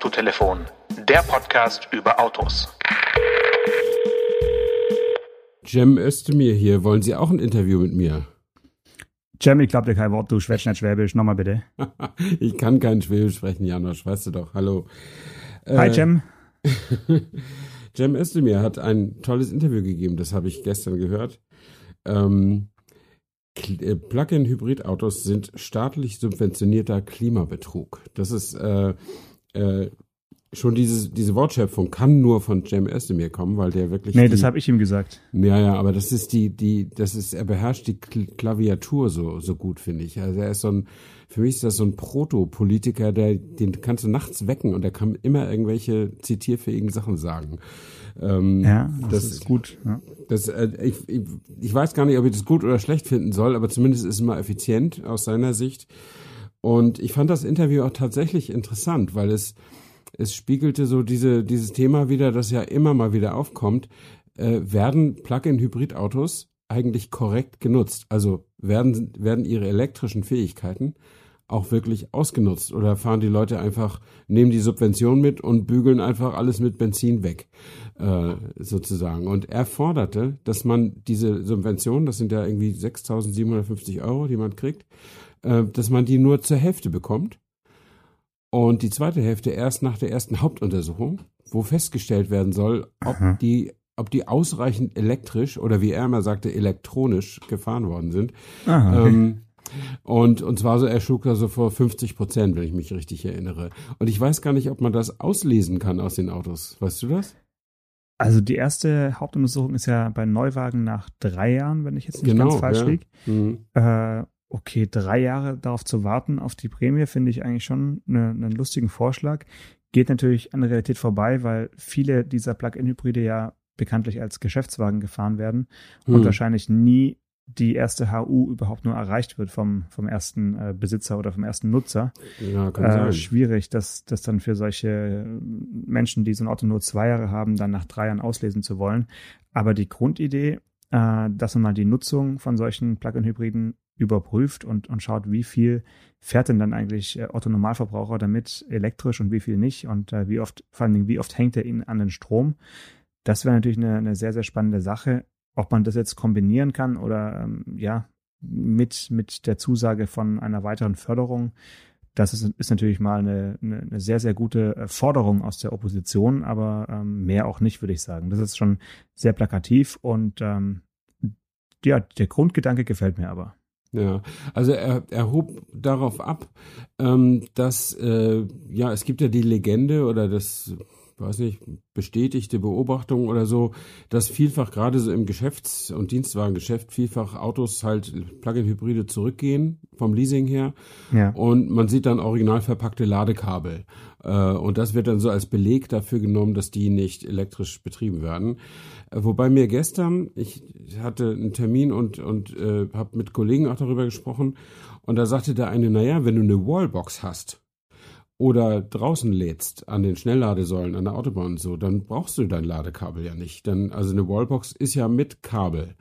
Autotelefon, der Podcast über Autos. Cem Özdemir hier. Wollen Sie auch ein Interview mit mir? Cem, ich glaub dir kein Wort, du schwätzt nicht Schwäbisch. Nochmal bitte. ich kann kein Schwäbisch sprechen, Janosch, weißt du doch. Hallo. Hi, Cem. Cem Özdemir hat ein tolles Interview gegeben, das habe ich gestern gehört. Ähm, äh, Plug-in-Hybrid-Autos sind staatlich subventionierter Klimabetrug. Das ist äh, äh, schon diese, diese Wortschöpfung kann nur von Cem Özdemir kommen, weil der wirklich. Nee, die, das habe ich ihm gesagt. Ja, ja, aber das ist die, die, das ist, er beherrscht die Klaviatur so, so gut, finde ich. Also er ist so ein, für mich ist das so ein Proto-Politiker, der, den kannst du nachts wecken und der kann immer irgendwelche zitierfähigen Sachen sagen. Ähm, ja, das, das, ist gut. Ja. Das, äh, ich, ich, ich weiß gar nicht, ob ich das gut oder schlecht finden soll, aber zumindest ist es mal effizient aus seiner Sicht. Und ich fand das Interview auch tatsächlich interessant, weil es, es spiegelte so diese, dieses Thema wieder, das ja immer mal wieder aufkommt. Äh, werden Plug-in-Hybrid-Autos eigentlich korrekt genutzt? Also werden, werden ihre elektrischen Fähigkeiten auch wirklich ausgenutzt? Oder fahren die Leute einfach, nehmen die Subvention mit und bügeln einfach alles mit Benzin weg, äh, sozusagen? Und er forderte, dass man diese Subvention, das sind ja irgendwie 6.750 Euro, die man kriegt, äh, dass man die nur zur Hälfte bekommt. Und die zweite Hälfte erst nach der ersten Hauptuntersuchung, wo festgestellt werden soll, ob Aha. die ob die ausreichend elektrisch oder wie er immer sagte, elektronisch gefahren worden sind. Aha, okay. ähm, und, und zwar so, er schlug da so vor 50 Prozent, wenn ich mich richtig erinnere. Und ich weiß gar nicht, ob man das auslesen kann aus den Autos. Weißt du das? Also die erste Hauptuntersuchung ist ja bei Neuwagen nach drei Jahren, wenn ich jetzt nicht genau, ganz falsch ja. liege. Mhm. Äh, okay, drei Jahre darauf zu warten auf die Prämie, finde ich eigentlich schon eine, einen lustigen Vorschlag. Geht natürlich an der Realität vorbei, weil viele dieser Plug-in-Hybride ja bekanntlich als Geschäftswagen gefahren werden und hm. wahrscheinlich nie die erste HU überhaupt nur erreicht wird vom, vom ersten äh, Besitzer oder vom ersten Nutzer. Ja, kann äh, sein. Schwierig, das, das dann für solche Menschen, die so ein Auto nur zwei Jahre haben, dann nach drei Jahren auslesen zu wollen. Aber die Grundidee, äh, dass man mal die Nutzung von solchen Plug-in-Hybriden überprüft und, und schaut, wie viel fährt denn dann eigentlich äh, Otto Normalverbraucher damit elektrisch und wie viel nicht und äh, wie oft, vor allen Dingen, wie oft hängt er ihn an den Strom. Das wäre natürlich eine, eine sehr, sehr spannende Sache. Ob man das jetzt kombinieren kann oder ähm, ja, mit, mit der Zusage von einer weiteren Förderung, das ist, ist natürlich mal eine, eine, eine sehr, sehr gute äh, Forderung aus der Opposition, aber ähm, mehr auch nicht, würde ich sagen. Das ist schon sehr plakativ und ähm, ja, der Grundgedanke gefällt mir aber. Ja, also er, er hob darauf ab, ähm, dass äh, ja es gibt ja die Legende oder das weiß nicht, bestätigte Beobachtung oder so, dass vielfach gerade so im Geschäfts- und Dienstwagengeschäft vielfach Autos halt Plug-in-Hybride zurückgehen vom Leasing her. Ja. Und man sieht dann original verpackte Ladekabel. Äh, und das wird dann so als Beleg dafür genommen, dass die nicht elektrisch betrieben werden. Äh, wobei mir gestern, ich hatte einen Termin und, und äh, habe mit Kollegen auch darüber gesprochen. Und da sagte der eine, naja, wenn du eine Wallbox hast, oder draußen lädst an den Schnellladesäulen an der Autobahn und so, dann brauchst du dein Ladekabel ja nicht. Dann, also eine Wallbox ist ja mit Kabel.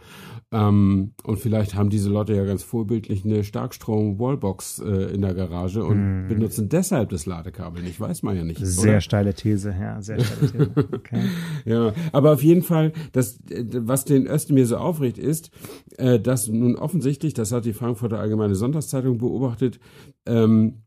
Ähm, und vielleicht haben diese Leute ja ganz vorbildlich eine Starkstrom-Wallbox äh, in der Garage und hm. benutzen deshalb das Ladekabel nicht. Weiß man ja nicht. Sehr oder? steile These, ja, sehr steile These. Okay. ja, aber auf jeden Fall, das, was den Özdemir so aufregt, ist, äh, dass nun offensichtlich, das hat die Frankfurter Allgemeine Sonntagszeitung beobachtet, ähm,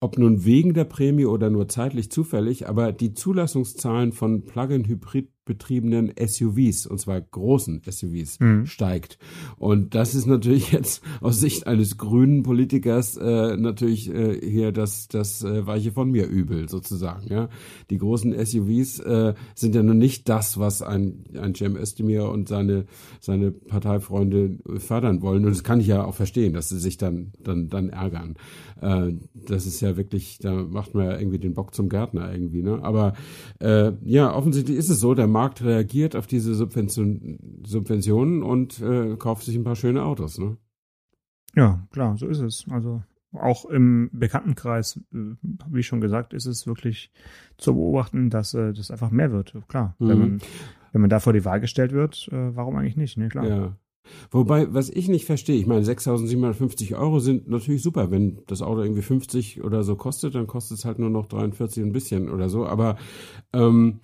ob nun wegen der Prämie oder nur zeitlich zufällig, aber die Zulassungszahlen von Plug-in-Hybrid betriebenen SUVs, und zwar großen SUVs, mhm. steigt. Und das ist natürlich jetzt aus Sicht eines grünen Politikers äh, natürlich äh, hier das, das äh, Weiche von mir übel sozusagen. Ja, Die großen SUVs äh, sind ja nun nicht das, was ein, ein Cem Özdemir und seine, seine Parteifreunde fördern wollen. Und das kann ich ja auch verstehen, dass sie sich dann, dann, dann ärgern. Äh, das ist ja wirklich, da macht man ja irgendwie den Bock zum Gärtner irgendwie. Ne? Aber äh, ja, offensichtlich ist es so, der Markt reagiert auf diese Subvention, Subventionen und äh, kauft sich ein paar schöne Autos, ne? Ja, klar, so ist es. Also auch im Bekanntenkreis, äh, wie schon gesagt, ist es wirklich zu beobachten, dass äh, das einfach mehr wird. Klar, mhm. wenn, man, wenn man da vor die Wahl gestellt wird, äh, warum eigentlich nicht? Ne, klar. Ja. Wobei, was ich nicht verstehe, ich meine, 6.750 Euro sind natürlich super. Wenn das Auto irgendwie 50 oder so kostet, dann kostet es halt nur noch 43 ein bisschen oder so. Aber ähm,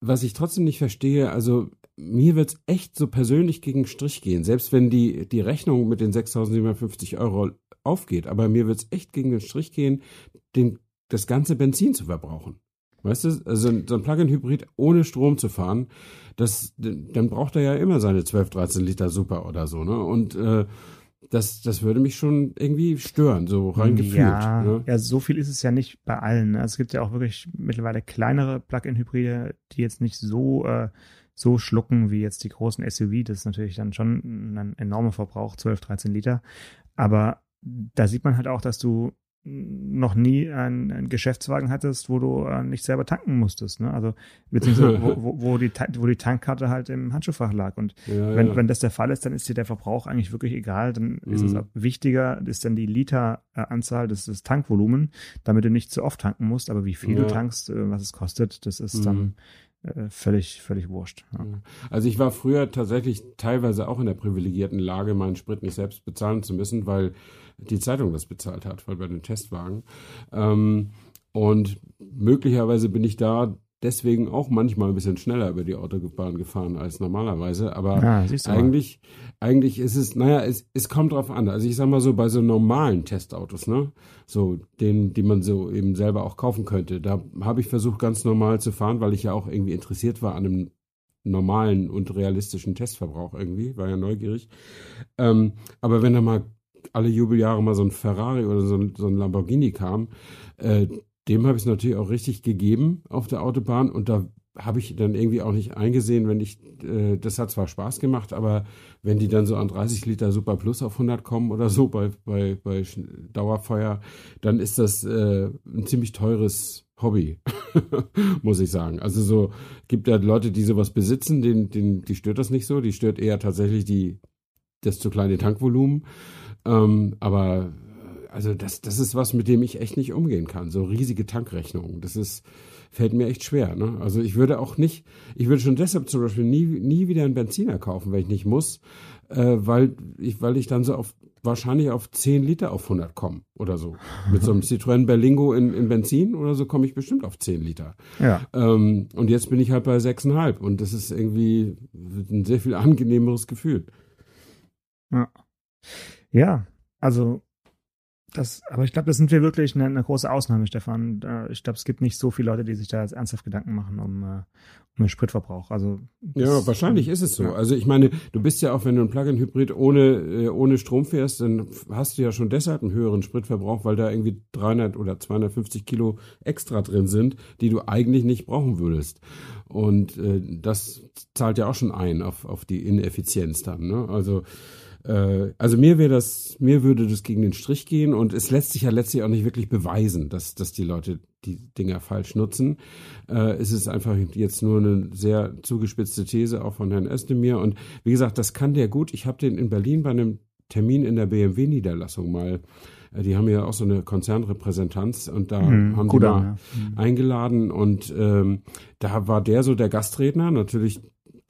was ich trotzdem nicht verstehe, also mir wird's echt so persönlich gegen Strich gehen, selbst wenn die, die Rechnung mit den 6.750 Euro aufgeht. Aber mir wird's echt gegen den Strich gehen, den, das ganze Benzin zu verbrauchen. Weißt du, also so ein Plug-in-Hybrid ohne Strom zu fahren, das, dann braucht er ja immer seine 12, 13 Liter Super oder so, ne? Und äh, das, das würde mich schon irgendwie stören, so rein gefühlt. Ja, ne? ja, so viel ist es ja nicht bei allen. Also es gibt ja auch wirklich mittlerweile kleinere Plug-in-Hybride, die jetzt nicht so, äh, so schlucken wie jetzt die großen SUV. Das ist natürlich dann schon ein enormer Verbrauch, 12, 13 Liter. Aber da sieht man halt auch, dass du noch nie einen, einen Geschäftswagen hattest, wo du äh, nicht selber tanken musstest, ne? Also beziehungsweise wo, wo, wo, die, wo die Tankkarte halt im Handschuhfach lag. Und Ja, wenn, ja. wenn das der Fall ist, dann ist dir der Verbrauch eigentlich wirklich egal. Dann ist es Mhm. wichtiger, ist dann die Literanzahl des, des Tankvolumen, damit du nicht zu oft tanken musst. Aber wie viel Ja. du tankst, äh, was es kostet, das ist Mhm. dann völlig, völlig wurscht. Ja. Also ich war früher tatsächlich teilweise auch in der privilegierten Lage, meinen Sprit nicht selbst bezahlen zu müssen, weil die Zeitung das bezahlt hat, weil bei den Testwagen. Ähm, und möglicherweise bin ich da deswegen auch manchmal ein bisschen schneller über die Autobahn gefahren als normalerweise. Aber mal. eigentlich, eigentlich ist es, naja, es, es kommt drauf an. Also ich sag mal so, bei so normalen Testautos, ne? So, denen, die man so eben selber auch kaufen könnte, da habe ich versucht, ganz normal zu fahren, weil ich ja auch irgendwie interessiert war an einem normalen und realistischen Testverbrauch irgendwie, war ja neugierig. Ähm, aber wenn da mal alle Jubeljahre mal so ein Ferrari oder so ein, so ein Lamborghini kam, äh, dem habe ich es natürlich auch richtig gegeben auf der Autobahn und da habe ich dann irgendwie auch nicht eingesehen, wenn ich, äh, das hat zwar Spaß gemacht, aber wenn die dann so an 30 Liter Super Plus auf 100 kommen oder so bei, bei, bei Dauerfeuer, dann ist das äh, ein ziemlich teures Hobby, muss ich sagen. Also so gibt ja Leute, die sowas besitzen, denen, denen, die stört das nicht so, die stört eher tatsächlich die, das zu kleine Tankvolumen. Ähm, aber also das, das ist was, mit dem ich echt nicht umgehen kann. So riesige Tankrechnungen. Das ist, fällt mir echt schwer. Ne? Also ich würde auch nicht, ich würde schon deshalb zum Beispiel nie, nie wieder einen Benziner kaufen, wenn ich nicht muss, äh, weil ich, weil ich dann so auf wahrscheinlich auf 10 Liter auf 100 komme oder so. Mit so einem Citroën Berlingo in, in Benzin oder so komme ich bestimmt auf 10 Liter. Ja. Ähm, und jetzt bin ich halt bei 6,5 und das ist irgendwie ein sehr viel angenehmeres Gefühl. Ja, also das, aber ich glaube, das sind wir wirklich eine, eine große Ausnahme, Stefan. Ich glaube, es gibt nicht so viele Leute, die sich da jetzt ernsthaft Gedanken machen um, äh, um den Spritverbrauch. Also Ja, wahrscheinlich ist es so. Ja. Also ich meine, du bist ja auch, wenn du ein Plug-in-Hybrid ohne, äh, ohne Strom fährst, dann hast du ja schon deshalb einen höheren Spritverbrauch, weil da irgendwie 300 oder 250 Kilo extra drin sind, die du eigentlich nicht brauchen würdest. Und äh, das zahlt ja auch schon ein auf, auf die Ineffizienz dann. Ne? Also äh, also mir wäre das, mir würde das gegen den Strich gehen und es lässt sich ja letztlich auch nicht wirklich beweisen, dass, dass die Leute die Dinger falsch nutzen. Äh, es ist einfach jetzt nur eine sehr zugespitzte These auch von Herrn Özdemir und wie gesagt, das kann der gut. Ich habe den in Berlin bei einem Termin in der BMW-Niederlassung mal äh, die haben ja auch so eine Konzernrepräsentanz und da Mhm, haben die mal ja. Mhm. eingeladen und ähm, da war der so der Gastredner, natürlich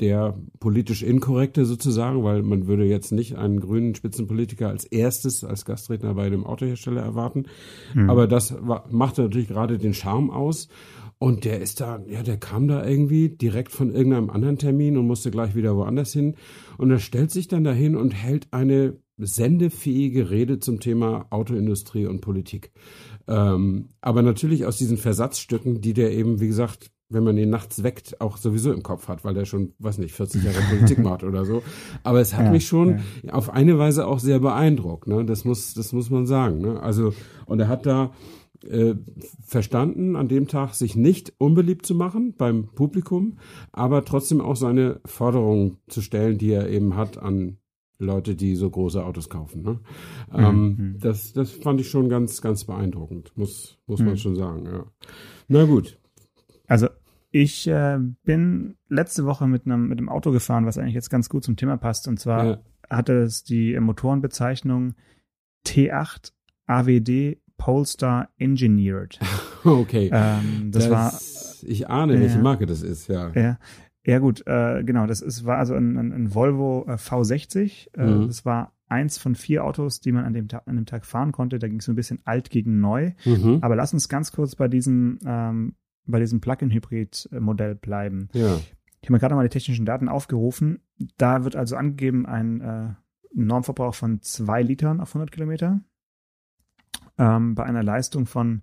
der politisch inkorrekte sozusagen, weil man würde jetzt nicht einen grünen Spitzenpolitiker als erstes als Gastredner bei einem Autohersteller erwarten. Mhm. Aber das war, machte natürlich gerade den Charme aus. Und der ist da, ja, der kam da irgendwie direkt von irgendeinem anderen Termin und musste gleich wieder woanders hin. Und er stellt sich dann dahin und hält eine sendefähige Rede zum Thema Autoindustrie und Politik. Ähm, aber natürlich aus diesen Versatzstücken, die der eben, wie gesagt, wenn man ihn nachts weckt, auch sowieso im Kopf hat, weil der schon, weiß nicht, 40 Jahre Politik macht oder so. Aber es hat Ja, mich schon auf eine Weise auch sehr beeindruckt. Ne? Das muss, das muss man sagen. Ne? Also und er hat da äh, verstanden, an dem Tag sich nicht unbeliebt zu machen beim Publikum, aber trotzdem auch seine Forderungen zu stellen, die er eben hat an Leute, die so große Autos kaufen. Ne? Ähm, Mhm. das, das fand ich schon ganz, ganz beeindruckend, muss, muss man Mhm. schon sagen. Ja. Na gut. Also ich äh, bin letzte Woche mit einem mit einem Auto gefahren, was eigentlich jetzt ganz gut zum Thema passt. Und zwar Ja. hatte es die Motorenbezeichnung T8 AWD Polestar Engineered. Okay. Ähm, das, war ich ahne, welche Ja. Marke das ist, ja. ja, Ja gut, äh, genau, das ist, war also ein, ein, ein Volvo äh, V60. Äh, Mhm. Das war eins von vier Autos, die man an dem, Tag, an dem Tag fahren konnte. Da ging es so ein bisschen alt gegen neu. Mhm. Aber lass uns ganz kurz bei diesem, ähm, bei diesem Plug-in-Hybrid-Modell bleiben. Ja. Ich habe mir gerade mal die technischen Daten aufgerufen. Da wird also angegeben ein äh, Normverbrauch von zwei Litern auf 100 Kilometer. Ähm, bei einer Leistung von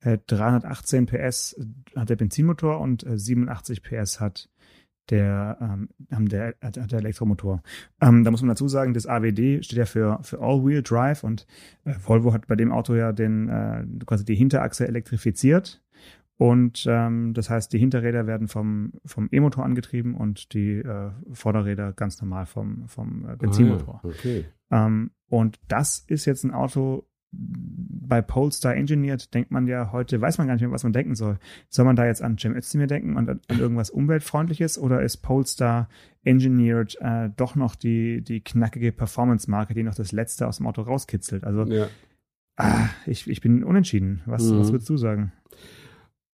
äh, 318 PS hat der Benzinmotor und äh, 87 PS hat der, ähm, der, hat der Elektromotor. Ähm, da muss man dazu sagen, das AWD steht ja für, für All-Wheel Drive und äh, Volvo hat bei dem Auto ja den, äh, quasi die Hinterachse elektrifiziert. Und ähm, das heißt, die Hinterräder werden vom, vom E-Motor angetrieben und die äh, Vorderräder ganz normal vom, vom äh, Benzinmotor. Ah. Okay. Ähm, und das ist jetzt ein Auto bei Polestar engineert, denkt man ja heute, weiß man gar nicht mehr, was man denken soll. Soll man da jetzt an Cem Özdemir denken und an, an irgendwas Umweltfreundliches oder ist Polestar engineered äh, doch noch die, die knackige Performance-Marke, die noch das Letzte aus dem Auto rauskitzelt? Also Ja. ah, ich, ich bin unentschieden. Was, Mhm. was würdest du sagen?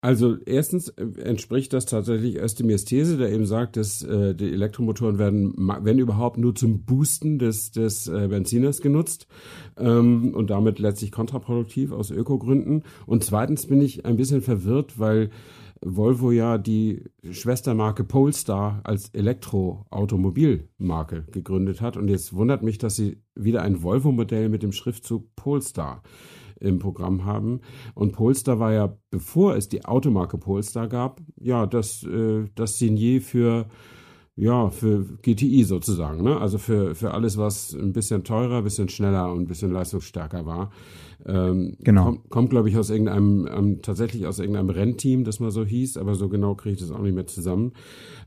Also erstens äh, entspricht das tatsächlich Özdemirs These, der eben sagt, dass äh, die Elektromotoren werden, wenn überhaupt, nur zum Boosten des, des äh, Benziners genutzt ähm, und damit letztlich kontraproduktiv aus Ökogründen. Und zweitens bin ich ein bisschen verwirrt, weil Volvo ja die Schwestermarke Polestar als Elektroautomobilmarke gegründet hat. Und jetzt wundert mich, dass sie wieder ein Volvo-Modell mit dem Schriftzug Polestar im Programm haben. Und Polestar war ja, bevor es die Automarke Polestar gab, ja, das, äh, das Signier für, ja, für GTI sozusagen, ne? Also für, für alles, was ein bisschen teurer, ein bisschen schneller und ein bisschen leistungsstärker war. Ähm, Genau. Kommt, kommt glaube ich, aus irgendeinem, ähm, tatsächlich aus irgendeinem Rennteam, das mal so hieß, aber so genau kriege ich das auch nicht mehr zusammen.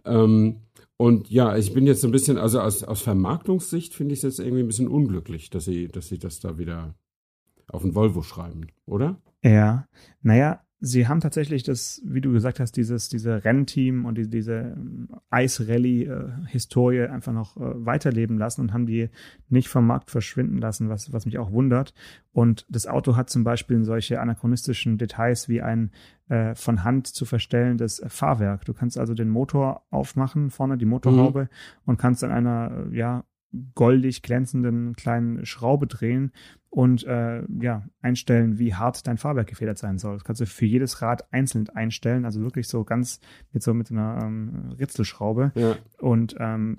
Ähm, und ja, ich bin jetzt ein bisschen, also aus, aus Vermarktungssicht finde ich es jetzt irgendwie ein bisschen unglücklich, dass sie, dass sie das da wieder auf den Volvo schreiben, oder? Ja, naja, sie haben tatsächlich das, wie du gesagt hast, dieses, diese Rennteam und die, diese ähm, Eis-Rallye-Historie einfach noch äh, weiterleben lassen und haben die nicht vom Markt verschwinden lassen, was, was mich auch wundert. Und das Auto hat zum Beispiel solche anachronistischen Details wie ein äh, von Hand zu verstellendes äh, Fahrwerk. Du kannst also den Motor aufmachen, vorne die Motorhaube und kannst an einer, äh, ja, goldig glänzenden kleinen Schraube drehen und äh, ja, einstellen, wie hart dein Fahrwerk gefedert sein soll. Das kannst du für jedes Rad einzeln einstellen, also wirklich so ganz mit so mit einer ähm, Ritzelschraube. Ja. Und ähm,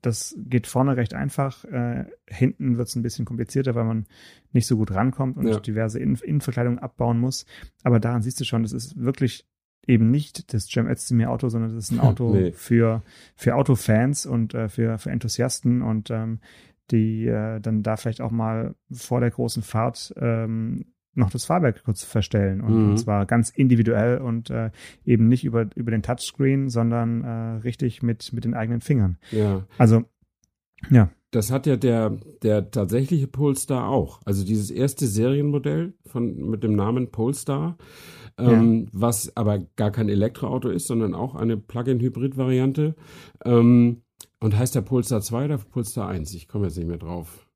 das geht vorne recht einfach. Äh, hinten wird es ein bisschen komplizierter, weil man nicht so gut rankommt und Ja. diverse Innen Innenverkleidung abbauen muss. Aber daran siehst du schon, das ist wirklich eben nicht das Cem Özdemir Auto, sondern das ist ein Auto Nee. für, für Autofans und äh, für, für Enthusiasten und ähm, die äh, dann da vielleicht auch mal vor der großen Fahrt ähm, noch das Fahrwerk kurz verstellen und, Mhm. und zwar ganz individuell und äh, eben nicht über, über den Touchscreen, sondern äh, richtig mit, mit den eigenen Fingern. Ja. Also, ja, Das hat ja der, der tatsächliche Polestar auch. Also dieses erste Serienmodell von, mit dem Namen Polestar, ähm, was aber gar kein Elektroauto ist, sondern auch eine Plug-in-Hybrid-Variante. Ähm, und heißt der Polestar 2 oder Polestar 1? Ich komme jetzt nicht mehr drauf.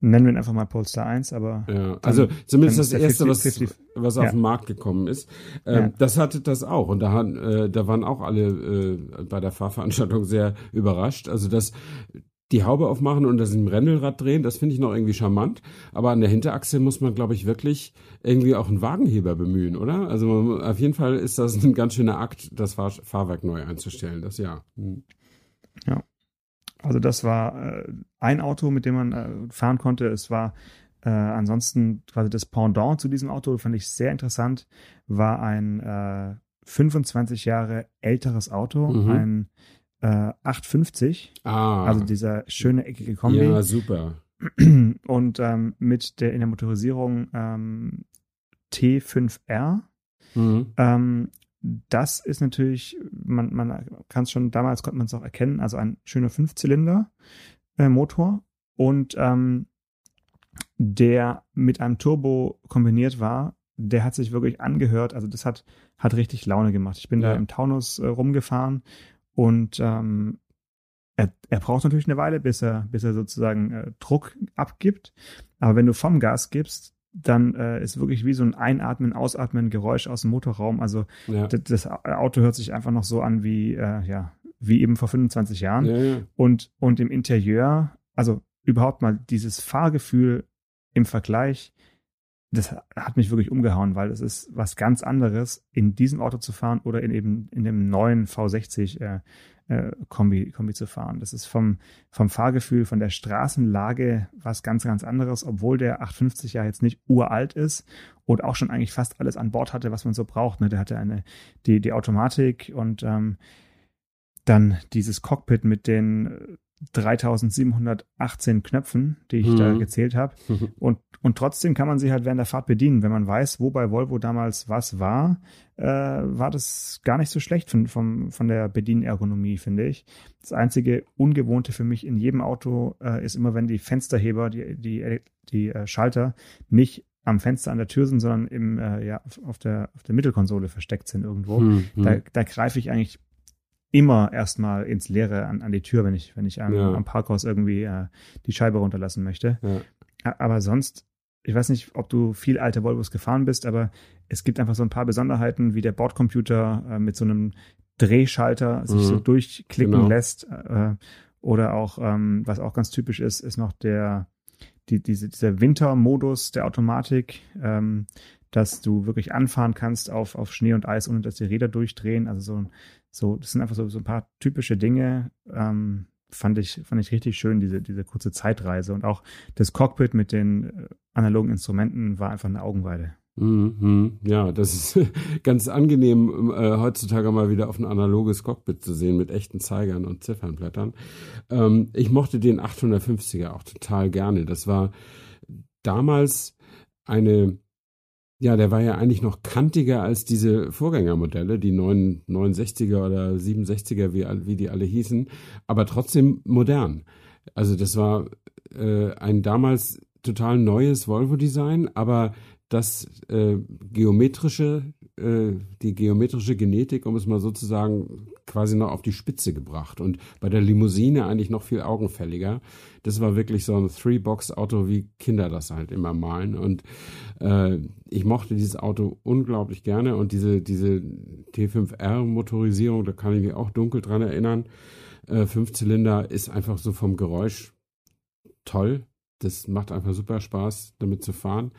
Nennen wir ihn einfach mal Polestar 1, aber Ja, also zumindest dann das erste, 50, was, 50. was auf Ja. den Markt gekommen ist. Ähm, Ja. Das hatte das auch. Und da, han- äh, da waren auch alle äh, bei der Fahrveranstaltung sehr überrascht. Also das die Haube aufmachen und das im Rändelrad drehen, das finde ich noch irgendwie charmant. Aber an der Hinterachse muss man, glaube ich, wirklich irgendwie auch einen Wagenheber bemühen, oder? Also man, auf jeden Fall ist das ein ganz schöner Akt, das Fahr Fahrwerk neu einzustellen. Das ja. Hm. Also das war äh, ein Auto, mit dem man äh, fahren konnte. Es war äh, ansonsten quasi das Pendant zu diesem Auto, fand ich sehr interessant, war ein äh, 25 Jahre älteres Auto, Mhm. ein äh, 850, Ah, also dieser schöne eckige Kombi. ja, super. Und ähm, mit der in der Motorisierung ähm, T5R. Mhm. Ähm, das ist natürlich, man, man kann es schon, damals konnte man es auch erkennen, also ein schöner Fünfzylinder-Motor und ähm, der mit einem Turbo kombiniert war, der hat sich wirklich angehört, also das hat, hat richtig Laune gemacht. Ich bin Ja. da im Taunus äh, rumgefahren und ähm, er, er braucht natürlich eine Weile, bis er, bis er sozusagen äh, Druck abgibt. Aber wenn du vom Gas gibst, dann äh, ist wirklich wie so ein Einatmen, Ausatmen, Geräusch aus dem Motorraum. Also Ja. das, das Auto hört sich einfach noch so an wie, äh, ja, wie eben vor 25 Jahren. Ja, ja. Und, und im Interieur, also überhaupt mal dieses Fahrgefühl im Vergleich, das hat mich wirklich umgehauen, weil es ist was ganz anderes, in diesem Auto zu fahren oder in eben in dem neuen V60 äh, äh, Kombi, Kombi zu fahren. Das ist vom, vom Fahrgefühl, von der Straßenlage was ganz, ganz anderes, obwohl der 850 ja jetzt nicht uralt ist und auch schon eigentlich fast alles an Bord hatte, was man so braucht. Ne? Der hatte eine, die, die Automatik und ähm, dann dieses Cockpit mit den äh, 3718 Knöpfen, die ich Mhm. da gezählt habe. Und, und trotzdem kann man sie halt während der Fahrt bedienen. Wenn man weiß, wo bei Volvo damals was war, äh, war das gar nicht so schlecht von, vom, von der Bedienergonomie, finde ich. Das einzige Ungewohnte für mich in jedem Auto äh, ist immer, wenn die Fensterheber, die, die, die äh, Schalter nicht am Fenster an der Tür sind, sondern im, äh, ja, auf, der, auf der Mittelkonsole versteckt sind irgendwo. Hm, hm. Da, da greife ich eigentlich immer erstmal ins Leere an, an die Tür, wenn ich, wenn ich am, Ja. am Parkhaus irgendwie äh, die Scheibe runterlassen möchte. Ja. Aber sonst, ich weiß nicht, ob du viel alte Volvos gefahren bist, aber es gibt einfach so ein paar Besonderheiten, wie der Bordcomputer äh, mit so einem Drehschalter sich Mhm. so durchklicken Genau. lässt. Äh, oder auch, ähm, was auch ganz typisch ist, ist noch der, die, diese, dieser Wintermodus der Automatik, ähm, dass du wirklich anfahren kannst auf, auf Schnee und Eis, ohne dass die Räder durchdrehen. Also so, so das sind einfach so, so ein paar typische Dinge, ähm, fand ich, fand ich richtig schön, diese, diese kurze Zeitreise. Und auch das Cockpit mit den äh, analogen Instrumenten war einfach eine Augenweide. Mhm. Ja, das ist ganz angenehm, äh, heutzutage mal wieder auf ein analoges Cockpit zu sehen mit echten Zeigern und Ziffernblättern. Ähm, ich mochte den 850er auch total gerne. Das war damals eine, ja, der war ja eigentlich noch kantiger als diese Vorgängermodelle, die 9, 69er oder 67er, wie, wie die alle hießen, aber trotzdem modern. Also das war äh, ein damals total neues Volvo-Design, aber das äh, geometrische, äh, die geometrische Genetik, um es mal so zu sagen, quasi noch auf die Spitze gebracht und bei der Limousine eigentlich noch viel augenfälliger. Das war wirklich so ein Three-Box-Auto, wie Kinder das halt immer malen und äh, ich mochte dieses Auto unglaublich gerne und diese, diese T5R-Motorisierung, da kann ich mich auch dunkel dran erinnern. Äh, Fünfzylinder ist einfach so vom Geräusch toll. Das macht einfach super Spaß, damit zu fahren.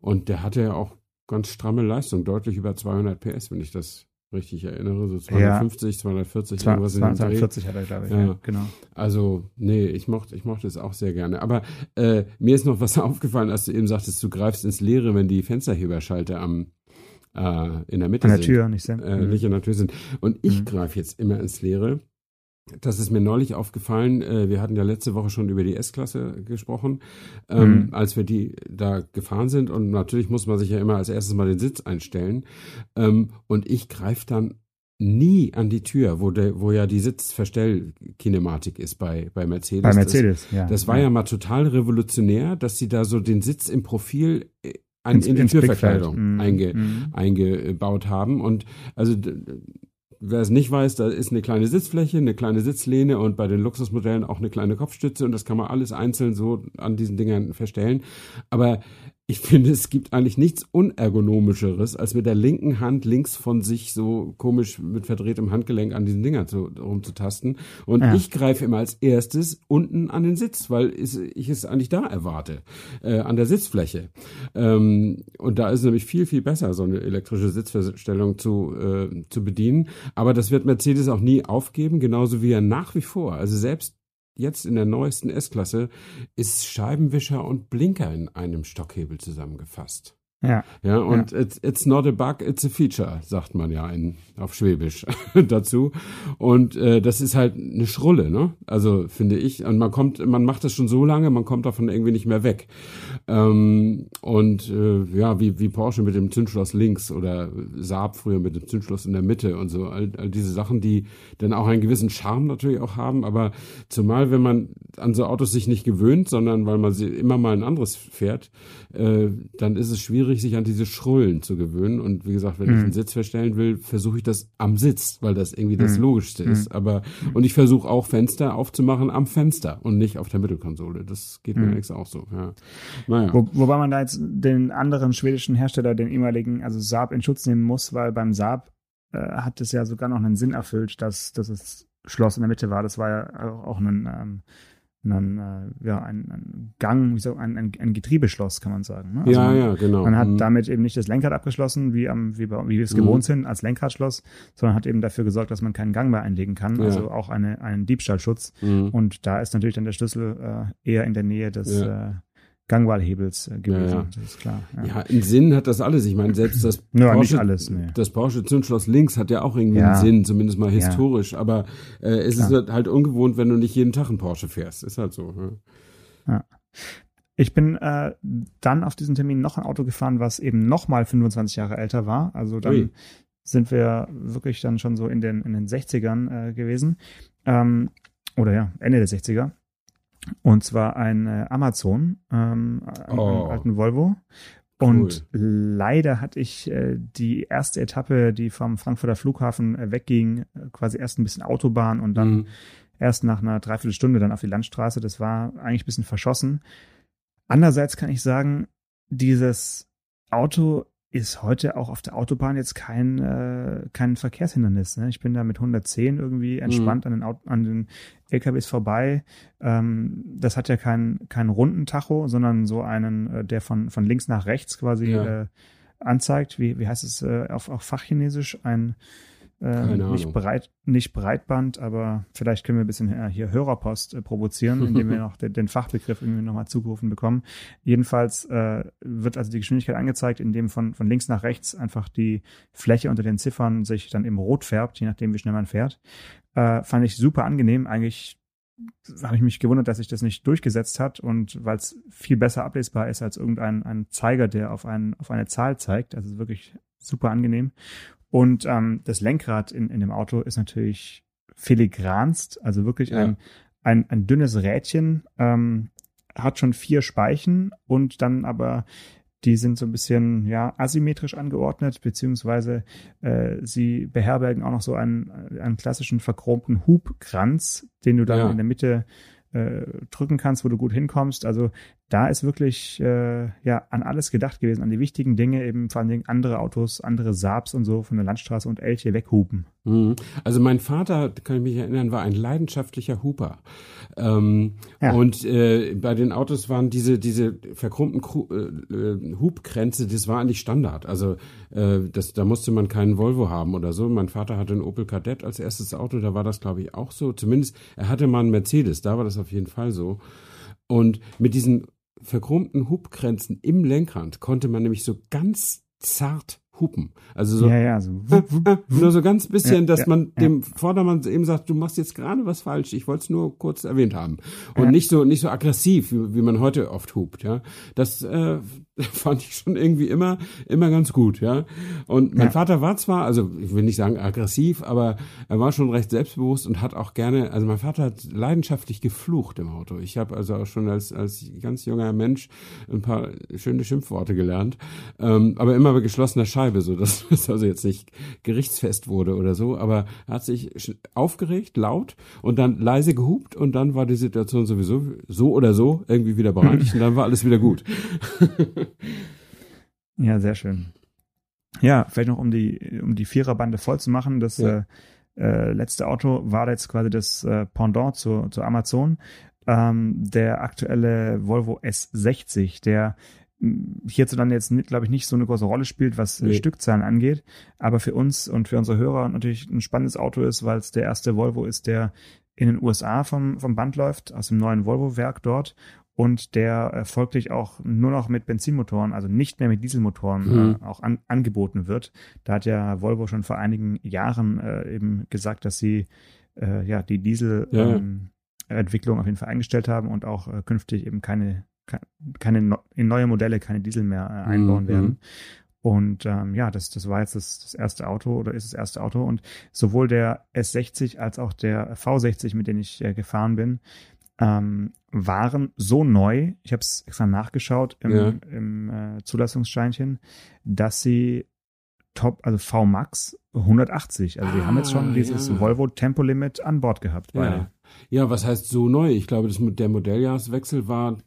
Und der hatte ja auch ganz stramme Leistung, deutlich über 200 PS, wenn ich das richtig erinnere. So 250, 240, irgendwas in dem Dreh. 240 hat er, glaube ich. Ja. Ja. genau. Also, nee, ich mochte, ich mochte es auch sehr gerne. Aber äh, mir ist noch was aufgefallen, als du eben sagtest, du greifst ins Leere, wenn die Fensterheberschalter am äh, in der Mitte An der sind Tür, nicht sehr. äh, nicht in der Tür sind. Und ich Mhm. greife jetzt immer ins Leere. Das ist mir neulich aufgefallen. Äh, wir hatten ja letzte Woche schon über die S-Klasse gesprochen, ähm, Mhm. als wir die da gefahren sind. Und natürlich muss man sich ja immer als erstes mal den Sitz einstellen. Ähm, und ich greife dann nie an die Tür, wo, der, wo ja die Sitzverstellkinematik ist bei, bei Mercedes. Bei Das- Mercedes, ja. das war ja mal total revolutionär, dass sie da so den Sitz im Profil äh, an, Ins- in die Türverkleidung. Mhm. einge, Mhm. eingebaut haben. Und also wer es nicht weiß, da ist eine kleine Sitzfläche, eine kleine Sitzlehne und bei den Luxusmodellen auch eine kleine Kopfstütze und das kann man alles einzeln so an diesen Dingern verstellen. Aber ich finde, es gibt eigentlich nichts unergonomischeres, als mit der linken Hand links von sich so komisch mit verdrehtem Handgelenk an diesen Dingern zu, rumzutasten. Und Ja. ich greife immer als erstes unten an den Sitz, weil ich es eigentlich da erwarte, äh, an der Sitzfläche. Ähm, und da ist es nämlich viel, viel besser, so eine elektrische Sitzverstellung zu, äh, zu bedienen. Aber das wird Mercedes auch nie aufgeben, genauso wie er nach wie vor, also selbst jetzt in der neuesten S-Klasse, ist Scheibenwischer und Blinker in einem Stockhebel zusammengefasst. Ja. Ja, und It's, it's not a bug, it's a feature, sagt man ja in, auf Schwäbisch dazu. Und äh, das ist halt eine Schrulle, ne? Also finde ich. Und man kommt, man macht das schon so lange, man kommt davon irgendwie nicht mehr weg. Ähm, und äh, ja, wie, wie Porsche mit dem Zündschloss links oder Saab früher mit dem Zündschloss in der Mitte und so. All, all diese Sachen, die dann auch einen gewissen Charme natürlich auch haben. Aber zumal, wenn man an so Autos sich nicht gewöhnt, sondern weil man sie immer mal ein anderes fährt, äh, dann ist es schwierig, schwierig, sich an diese Schrullen zu gewöhnen. Und wie gesagt, wenn mhm. ich einen Sitz verstellen will, versuche ich das am Sitz, weil das irgendwie das mhm. Logischste ist. Mhm. Aber und ich versuche auch Fenster aufzumachen am Fenster und nicht auf der Mittelkonsole. Das geht mir mhm. auch so. Ja. Naja. Wo, wobei man da jetzt den anderen schwedischen Hersteller, den ehemaligen, also Saab, in Schutz nehmen muss, weil beim Saab äh, hat es ja sogar noch einen Sinn erfüllt, dass, dass es Schloss in der Mitte war. Das war ja auch ein ähm, ein, äh, ja, ein, ein Gang, wie so ein, ein, ein Getriebeschloss, kann man sagen. Ne? Also ja, ja, genau. Man hat mhm. damit eben nicht das Lenkrad abgeschlossen, wie, am, wie, wie wir es mhm. gewohnt sind, als Lenkradschloss, sondern hat eben dafür gesorgt, dass man keinen Gang mehr einlegen kann, ja. also auch eine, einen Diebstahlschutz. Mhm. Und da ist natürlich dann der Schlüssel äh, eher in der Nähe des, ja. äh, Gangwahlhebels äh, gewesen. Ja, ja. Das ist klar. Ja. ja, einen Sinn hat das alles. Ich meine, selbst das ja, Porsche, alles, nee. das Porsche Zündschloss links hat ja auch irgendwie ja. einen Sinn, zumindest mal historisch. Aber äh, es klar. ist halt ungewohnt, wenn du nicht jeden Tag einen Porsche fährst. Ist halt so. Ja. Ich bin äh, dann auf diesen Termin noch ein Auto gefahren, was eben noch mal 25 Jahre älter war. Also dann Ui. sind wir wirklich dann schon so in den in den 60ern äh, gewesen. Ähm, oder ja, Ende der 60er. Und zwar ein äh, Amazon, ähm, einen, oh. alten Volvo. Und cool. leider hatte ich äh, die erste Etappe, die vom Frankfurter Flughafen äh, wegging, äh, quasi erst ein bisschen Autobahn und dann mhm. erst nach einer Dreiviertelstunde dann auf die Landstraße. Das war eigentlich ein bisschen verschossen. Andererseits kann ich sagen, dieses Auto ist heute auch auf der Autobahn jetzt kein, äh, kein Verkehrshindernis. Ne? Ich bin da mit 110 irgendwie mhm. entspannt mhm. an, den, an den LKWs vorbei. Ähm, das hat ja keinen keinen runden Tacho, sondern so einen, äh, der von, von links nach rechts quasi ja. äh, anzeigt. Wie, wie heißt es äh, auf, auf Fachchinesisch? Ein äh, nicht, breit, nicht Breitband, aber vielleicht können wir ein bisschen äh, hier Hörerpost äh, provozieren, indem wir noch den, den Fachbegriff irgendwie nochmal zugerufen bekommen. Jedenfalls äh, wird also die Geschwindigkeit angezeigt, indem von, von links nach rechts einfach die Fläche unter den Ziffern sich dann eben rot färbt, je nachdem, wie schnell man fährt. Äh, fand ich super angenehm. Eigentlich habe ich mich gewundert, dass sich das nicht durchgesetzt hat und weil es viel besser ablesbar ist als irgendein ein Zeiger, der auf, ein, auf eine Zahl zeigt. Also wirklich super angenehm. Und ähm, das Lenkrad in, in dem Auto ist natürlich filigranst, also wirklich ja. ein, ein, ein dünnes Rädchen, ähm, hat schon vier Speichen und dann aber die sind so ein bisschen ja asymmetrisch angeordnet, beziehungsweise äh, sie beherbergen auch noch so einen, einen klassischen verchromten Hubkranz, den du dann ja. in der Mitte äh, drücken kannst, wo du gut hinkommst. Also da ist wirklich äh, ja an alles gedacht gewesen, an die wichtigen Dinge, eben vor allen Dingen andere Autos, andere Saabs und so von der Landstraße und Elche weghupen. Mhm. Also mein Vater, kann ich mich erinnern, war ein leidenschaftlicher Huper. Ähm, ja. Und äh, bei den Autos waren diese diese verkrummten Kru äh, Hubkränze, das war eigentlich Standard. Also äh, das, da musste man keinen Volvo haben oder so. Mein Vater hatte einen Opel Kadett als erstes Auto, da war das glaube ich auch so. Zumindest er hatte mal einen Mercedes, da war das auf jeden Fall so. Und mit diesen verchromten Hubgrenzen im Lenkrad konnte man nämlich so ganz zart hupen. Also so, ja, ja, so nur so ganz bisschen, ja, dass man dem Vordermann eben sagt, du machst jetzt gerade was falsch. Ich wollte es nur kurz erwähnt haben und nicht so nicht so aggressiv, wie, wie man heute oft hupt. Ja, das äh, fand ich schon irgendwie immer immer ganz gut. Ja, und mein Vater war zwar, also ich will nicht sagen aggressiv, aber er war schon recht selbstbewusst und hat auch gerne, also mein Vater hat leidenschaftlich geflucht im Auto. Ich habe also auch schon als als ganz junger Mensch ein paar schöne Schimpfworte gelernt, ähm, aber immer bei geschlossener Scheibe Scheibe, so dass es also jetzt nicht gerichtsfest wurde oder so, aber er hat sich aufgeregt, laut und dann leise gehupt und dann war die Situation sowieso so oder so irgendwie wieder bereinigt und dann war alles wieder gut. ja, sehr schön. Ja, vielleicht noch um die um die Viererbande voll zu machen, das ja. äh, äh, letzte Auto war jetzt quasi das äh, Pendant zu, zu Amazon. Ähm, der aktuelle Volvo S60, der hierzulande jetzt, glaube ich, nicht so eine große Rolle spielt, was nee. Stückzahlen angeht, aber für uns und für unsere Hörer natürlich ein spannendes Auto ist, weil es der erste Volvo ist, der in den USA vom, vom Band läuft, aus dem neuen Volvo-Werk dort und der äh, folglich auch nur noch mit Benzinmotoren, also nicht mehr mit Dieselmotoren mhm. äh, auch an, angeboten wird. Da hat ja Volvo schon vor einigen Jahren äh, eben gesagt, dass sie äh, ja die Diesel ja. ähm, auf jeden Fall eingestellt haben und auch äh, künftig eben keine keine in neue Modelle keine Diesel mehr äh, einbauen mhm. werden. Und ähm, ja, das, das war jetzt das, das erste Auto oder ist das erste Auto. Und sowohl der S60 als auch der V60, mit dem ich gefahren bin, ähm, waren so neu, ich habe es extra nachgeschaut im, Ja. im äh, Zulassungsscheinchen, dass sie Top, also VMAX 180, also die haben jetzt schon Ah, dieses ja. Volvo Tempolimit an Bord gehabt. Ja. ja, was heißt so neu? Ich glaube, das, der Modelljahreswechsel war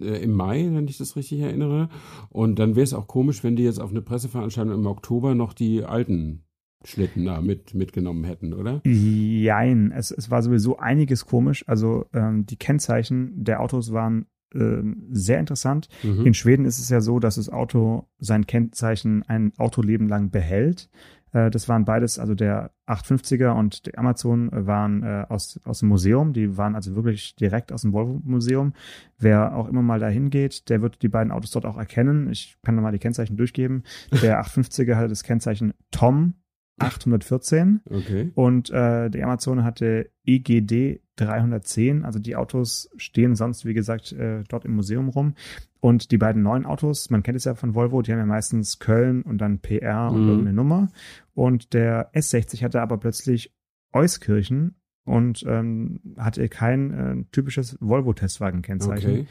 äh, im Mai, wenn ich das richtig erinnere. Und dann wäre es auch komisch, wenn die jetzt auf eine Presseveranstaltung im Oktober noch die alten Schlitten da mit, mitgenommen hätten, oder? Jein, es, es war sowieso einiges komisch. Also ähm, die Kennzeichen der Autos waren ähm, sehr interessant. Mhm. In Schweden ist es ja so, dass das Auto sein Kennzeichen ein Autoleben lang behält. Äh, das waren beides, also der 850er und der Amazon waren äh, aus, aus dem Museum. Die waren also wirklich direkt aus dem Volvo-Museum. Wer auch immer mal dahin geht, der wird die beiden Autos dort auch erkennen. Ich kann nochmal die Kennzeichen durchgeben. Der 850er hatte das Kennzeichen Tom 814 Okay. und äh, die Amazon hatte EGD 310. Also die Autos stehen sonst, wie gesagt, äh, dort im Museum rum. Und die beiden neuen Autos, man kennt es ja von Volvo, die haben ja meistens Köln und dann PR und Mhm. irgendeine Nummer. Und der S60 hatte aber plötzlich Euskirchen und ähm, hatte kein äh, typisches Volvo-Testwagen-Kennzeichen. Okay.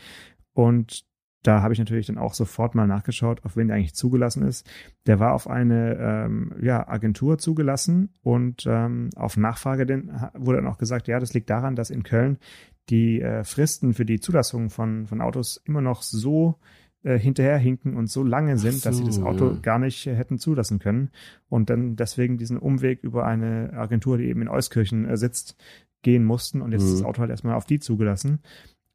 Und da habe ich natürlich dann auch sofort mal nachgeschaut, auf wen der eigentlich zugelassen ist. Der war auf eine ähm, ja, Agentur zugelassen und ähm, auf Nachfrage denn, wurde dann auch gesagt, ja, das liegt daran, dass in Köln die äh, Fristen für die Zulassung von, von Autos immer noch so äh, hinterherhinken und so lange sind, dass sie das so, Auto ja. gar nicht äh, hätten zulassen können und dann deswegen diesen Umweg über eine Agentur, die eben in Euskirchen äh, sitzt, gehen mussten und jetzt Mhm. ist das Auto halt erstmal auf die zugelassen.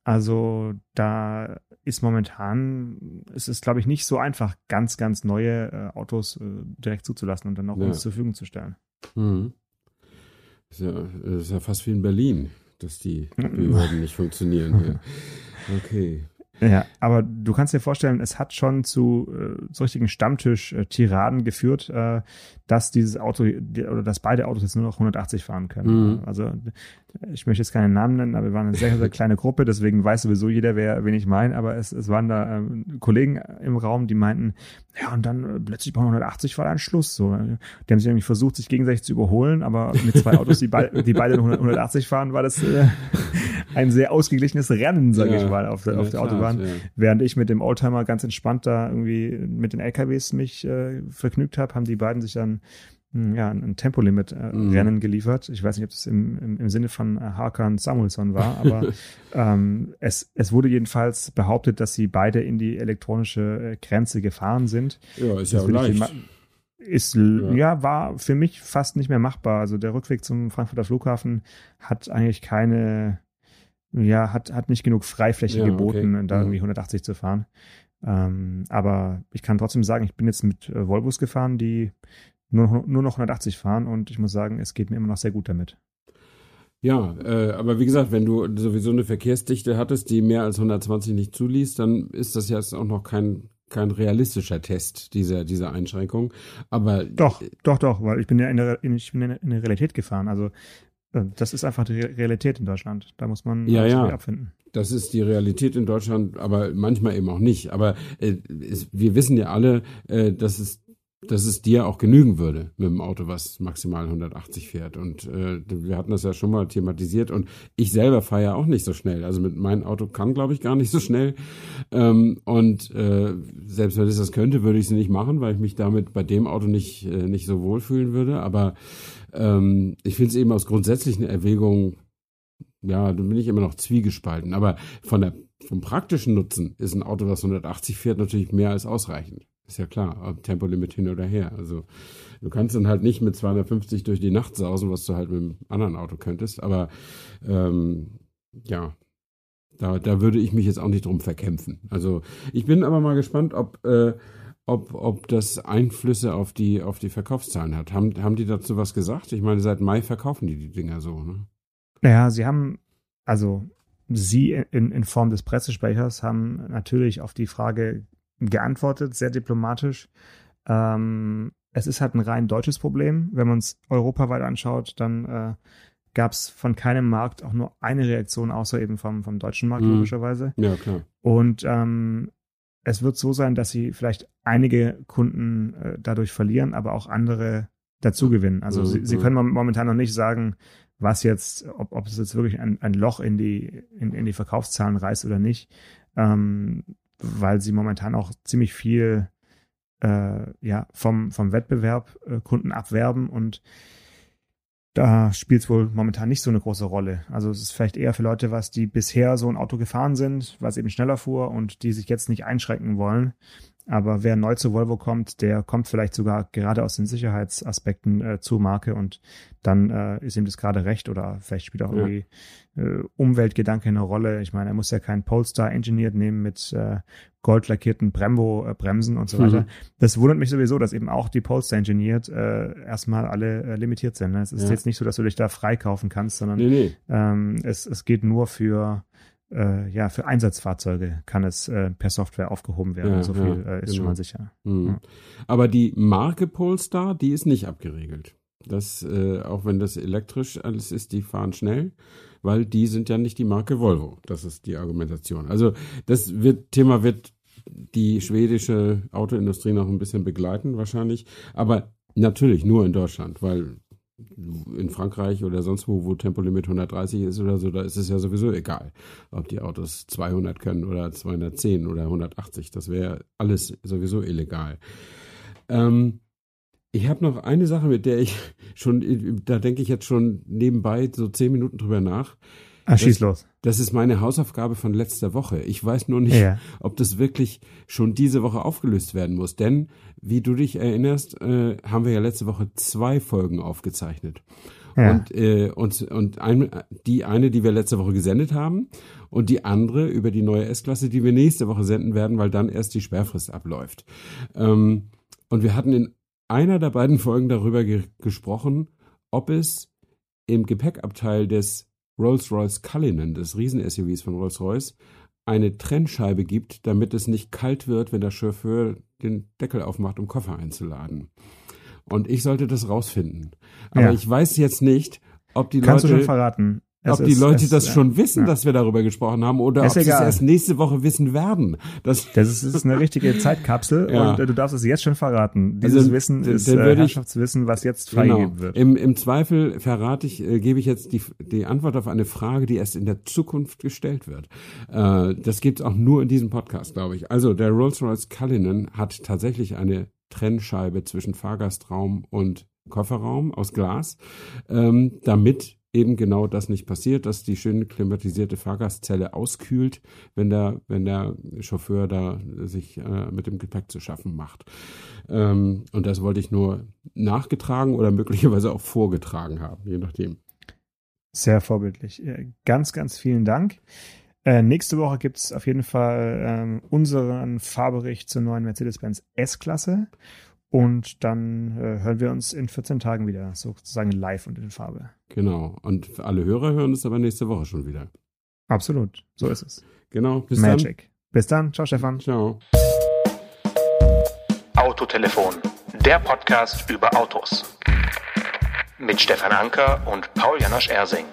Also da ist momentan, es ist glaube ich nicht so einfach, ganz, ganz neue äh, Autos äh, direkt zuzulassen und dann auch Ja. uns zur Verfügung zu stellen. Mhm. Ist ja, ist ja fast wie in Berlin, dass die Mhm. Behörden nicht funktionieren hier. Okay. Ja, aber du kannst dir vorstellen, es hat schon zu äh, so richtigen Stammtisch-Tiraden geführt, äh, dass dieses Auto die, oder dass beide Autos jetzt nur noch 180 fahren können. Mhm. Also ich möchte jetzt keinen Namen nennen, aber wir waren eine sehr, sehr kleine Gruppe, deswegen weiß sowieso jeder, wer, wen ich meine, aber es, es waren da ähm, Kollegen im Raum, die meinten, ja, und dann äh, plötzlich bei 180 war dann Schluss. So. Die haben sich irgendwie versucht, sich gegenseitig zu überholen, aber mit zwei Autos, die, bei, die beide 100, 180 fahren, war das äh, ein sehr ausgeglichenes Rennen, sage Ja, ich mal, auf der, auf der Tat, Autobahn. ja. Während ich mit dem Oldtimer ganz entspannt da irgendwie mit den LKWs mich äh, vergnügt habe, haben die beiden sich dann mh, ja, ein Tempolimit-Rennen Mhm. geliefert. Ich weiß nicht, ob das im, im, im Sinne von äh, Hakan Samuelsson war, aber ähm, es, es wurde jedenfalls behauptet, dass sie beide in die elektronische äh, Grenze gefahren sind. Ja, ist ja Das ich leicht. Ist, Ja. ja. war für mich fast nicht mehr machbar. Also der Rückweg zum Frankfurter Flughafen hat eigentlich keine, ja, hat, hat nicht genug Freifläche Ja, geboten, okay. da irgendwie 180 zu fahren. Ähm, aber ich kann trotzdem sagen, ich bin jetzt mit äh, Volvos gefahren, die nur, nur noch 180 fahren und ich muss sagen, es geht mir immer noch sehr gut damit. Ja, äh, aber wie gesagt, wenn du sowieso eine Verkehrsdichte hattest, die mehr als 120 nicht zuließ, dann ist das jetzt auch noch kein, kein realistischer Test dieser, dieser Einschränkung. Aber Doch, doch, doch, weil ich bin ja in der, in, ich bin in der Realität gefahren. Also das ist einfach die Re- Realität in Deutschland. Da muss man Ja, ja. abfinden. Das ist die Realität in Deutschland, aber manchmal eben auch nicht. Aber äh, es, wir wissen ja alle, äh, dass es dass es dir auch genügen würde mit dem Auto, was maximal 180 fährt. Und äh, wir hatten das ja schon mal thematisiert. Und ich selber fahre ja auch nicht so schnell. Also mit meinem Auto kann, glaube ich, gar nicht so schnell. Ähm, und äh, selbst wenn es das könnte, würde ich es nicht machen, weil ich mich damit bei dem Auto nicht, äh, nicht so wohlfühlen würde. Aber ähm, ich finde es eben aus grundsätzlichen Erwägungen ja, da bin ich immer noch zwiegespalten. Aber von der, vom praktischen Nutzen ist ein Auto, was 180 fährt, natürlich mehr als ausreichend. Ist ja klar, Tempolimit hin oder her. Also du kannst dann halt nicht mit 250 durch die Nacht sausen, was du halt mit einem anderen Auto könntest. Aber ähm, ja, da, da würde ich mich jetzt auch nicht drum verkämpfen. Also ich bin aber mal gespannt, ob, äh, ob, ob das Einflüsse auf die, auf die Verkaufszahlen hat. Haben, haben die dazu was gesagt? Ich meine, seit Mai verkaufen die die Dinger so, ne? Naja, sie haben, also sie in, in Form des Pressesprechers haben natürlich auf die Frage geantwortet, sehr diplomatisch. Ähm, es ist halt ein rein deutsches Problem. Wenn man es europaweit anschaut, dann äh, gab es von keinem Markt auch nur eine Reaktion, außer eben vom, vom deutschen Markt, Mhm. logischerweise. Ja, klar. Und ähm, es wird so sein, dass sie vielleicht einige Kunden äh, dadurch verlieren, aber auch andere dazu gewinnen. Also Mhm, sie, sie mhm. können mom- momentan noch nicht sagen, was jetzt, ob, ob es jetzt wirklich ein, ein Loch in die, in, in die Verkaufszahlen reißt oder nicht, ähm, weil sie momentan auch ziemlich viel äh, ja, vom, vom Wettbewerb äh, Kunden abwerben und da spielt es wohl momentan nicht so eine große Rolle. Also es ist vielleicht eher für Leute was, die bisher so ein Auto gefahren sind, was eben schneller fuhr und die sich jetzt nicht einschränken wollen. Aber wer neu zu Volvo kommt, der kommt vielleicht sogar gerade aus den Sicherheitsaspekten äh, zur Marke und dann äh, ist ihm das gerade recht oder vielleicht spielt auch ja. irgendwie äh, Umweltgedanke eine Rolle. Ich meine, er muss ja keinen Polestar Engineered nehmen mit äh, goldlackierten Brembo-Bremsen äh, und so weiter. Mhm. Das wundert mich sowieso, dass eben auch die Polestar Engineered äh, erstmal alle äh, limitiert sind. Ne? Es ist ja. jetzt nicht so, dass du dich da freikaufen kannst, sondern nee, nee. Ähm, es, es geht nur für äh, ja, für Einsatzfahrzeuge kann es äh, per Software aufgehoben werden. Ja, so viel ja, äh, ist genau. schon mal sicher. Mhm. Ja. Aber die Marke Polestar, die ist nicht abgeregelt. Das, äh, auch wenn das elektrisch alles ist, die fahren schnell, weil die sind ja nicht die Marke Volvo. Das ist die Argumentation. Also das wird, Thema wird die schwedische Autoindustrie noch ein bisschen begleiten, wahrscheinlich. Aber natürlich nur in Deutschland, weil in Frankreich oder sonst wo, wo Tempolimit 130 ist oder so, da ist es ja sowieso egal, ob die Autos 200 können oder 210 oder 180. Das wäre alles sowieso illegal. Ähm, ich habe noch eine Sache, mit der ich schon, da denke ich jetzt schon nebenbei so zehn Minuten drüber nach. Ah, schieß los. Das ist meine Hausaufgabe von letzter Woche. Ich weiß nur nicht, ja. ob das wirklich schon diese Woche aufgelöst werden muss. Denn, wie du dich erinnerst, äh, haben wir ja letzte Woche zwei Folgen aufgezeichnet. Ja. Und, äh, und, und ein, die eine, die wir letzte Woche gesendet haben, und die andere über die neue S-Klasse, die wir nächste Woche senden werden, weil dann erst die Sperrfrist abläuft. Ähm, und wir hatten in einer der beiden Folgen darüber ge gesprochen, ob es im Gepäckabteil des Rolls-Royce Cullinan, des Riesen-SUVs von Rolls-Royce, eine Trennscheibe gibt, damit es nicht kalt wird, wenn der Chauffeur den Deckel aufmacht, um Koffer einzuladen. Und ich sollte das rausfinden. Aber ja. ich weiß jetzt nicht, ob die Kannst Leute. du schon verraten. Es ob die Leute das schon wissen, ja. dass wir darüber gesprochen haben, oder ist ob sie es erst nächste Woche wissen werden. Das, das ist, ist eine richtige Zeitkapsel ja. und äh, du darfst es jetzt schon verraten. Dieses also, Wissen ist äh, Herrschaftswissen, was jetzt freigegeben genau. wird. Im, Im Zweifel verrate ich, äh, gebe ich jetzt die, die Antwort auf eine Frage, die erst in der Zukunft gestellt wird. Äh, das gibt's auch nur in diesem Podcast, glaube ich. Also der Rolls-Royce Cullinan hat tatsächlich eine Trennscheibe zwischen Fahrgastraum und Kofferraum aus Glas, ähm, damit eben genau das nicht passiert, dass die schön klimatisierte Fahrgastzelle auskühlt, wenn der, wenn der Chauffeur da sich äh, mit dem Gepäck zu schaffen macht. Ähm, und das wollte ich nur nachgetragen oder möglicherweise auch vorgetragen haben, je nachdem. Sehr vorbildlich. Ganz, ganz vielen Dank. Äh, nächste Woche gibt es auf jeden Fall ähm, unseren Fahrbericht zur neuen Mercedes-Benz S-Klasse. Und dann äh, hören wir uns in 14 Tagen wieder, sozusagen live und in Farbe. Genau. Und alle Hörer hören es aber nächste Woche schon wieder. Absolut. So ist es. Genau. Bis Magic. Dann. Bis dann. Ciao, Stefan. Ciao. Autotelefon. Der Podcast über Autos. Mit Stefan Anker und Paul Janosch Ersing.